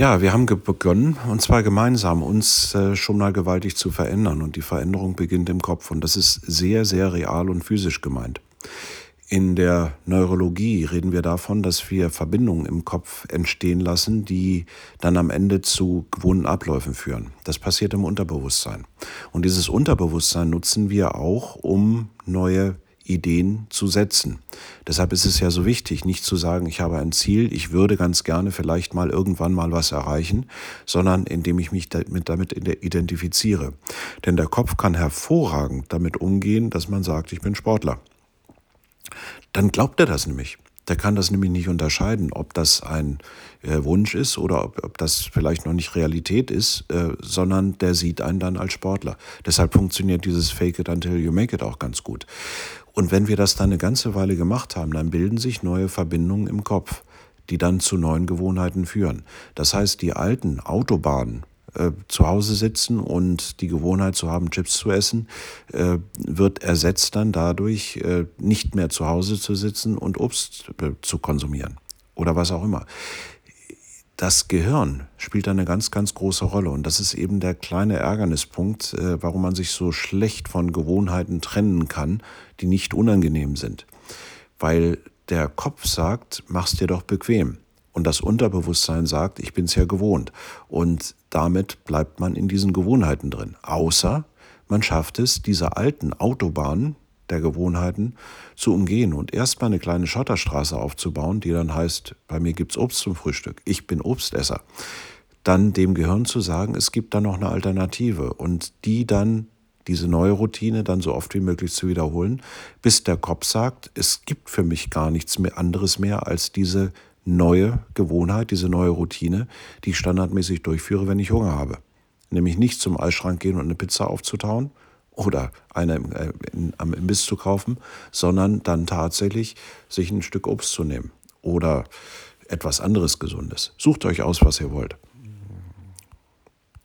Ja, wir haben begonnen, und zwar gemeinsam, uns äh, schon mal gewaltig zu verändern. Und die Veränderung beginnt im Kopf. Und das ist sehr, sehr real und physisch gemeint. In der Neurologie reden wir davon, dass wir Verbindungen im Kopf entstehen lassen, die dann am Ende zu gewohnten Abläufen führen. Das passiert im Unterbewusstsein. Und dieses Unterbewusstsein nutzen wir auch, um neue Ideen zu setzen. Deshalb ist es ja so wichtig, nicht zu sagen, ich habe ein Ziel, ich würde ganz gerne vielleicht mal irgendwann mal was erreichen, sondern indem ich mich damit, identifiziere. Denn der Kopf kann hervorragend damit umgehen, dass man sagt, ich bin Sportler. Dann glaubt er das nämlich. Der kann das nämlich nicht unterscheiden, ob das ein äh, Wunsch ist oder ob, ob, das vielleicht noch nicht Realität ist, äh, sondern der sieht einen dann als Sportler. Deshalb funktioniert dieses Fake it until you make it auch ganz gut. Und wenn wir das dann eine ganze Weile gemacht haben, dann bilden sich neue Verbindungen im Kopf, die dann zu neuen Gewohnheiten führen. Das heißt, die alten Autobahnen, äh, zu Hause sitzen und die Gewohnheit zu haben, Chips zu essen, äh, wird ersetzt dann dadurch, äh, nicht mehr zu Hause zu sitzen und Obst äh, zu konsumieren oder was auch immer. Das Gehirn spielt eine ganz, ganz große Rolle und das ist eben der kleine Ärgernispunkt, äh, warum man sich so schlecht von Gewohnheiten trennen kann, die nicht unangenehm sind. Weil der Kopf sagt, mach's dir doch bequem. Und das Unterbewusstsein sagt, ich bin es ja gewohnt. Und damit bleibt man in diesen Gewohnheiten drin. Außer man schafft es, diese alten Autobahnen der Gewohnheiten zu umgehen und erstmal eine kleine Schotterstraße aufzubauen, die dann heißt, bei mir gibt es Obst zum Frühstück. Ich bin Obstesser. Dann dem Gehirn zu sagen, es gibt da noch eine Alternative und die dann diese neue Routine dann so oft wie möglich zu wiederholen, bis der Kopf sagt, es gibt für mich gar nichts mehr anderes mehr als diese neue Gewohnheit, diese neue Routine, die ich standardmäßig durchführe, wenn ich Hunger habe. Nämlich nicht zum Eisschrank gehen und eine Pizza aufzutauen oder eine äh, am Imbiss zu kaufen, sondern dann tatsächlich sich ein Stück Obst zu nehmen oder etwas anderes Gesundes. Sucht euch aus, was ihr wollt.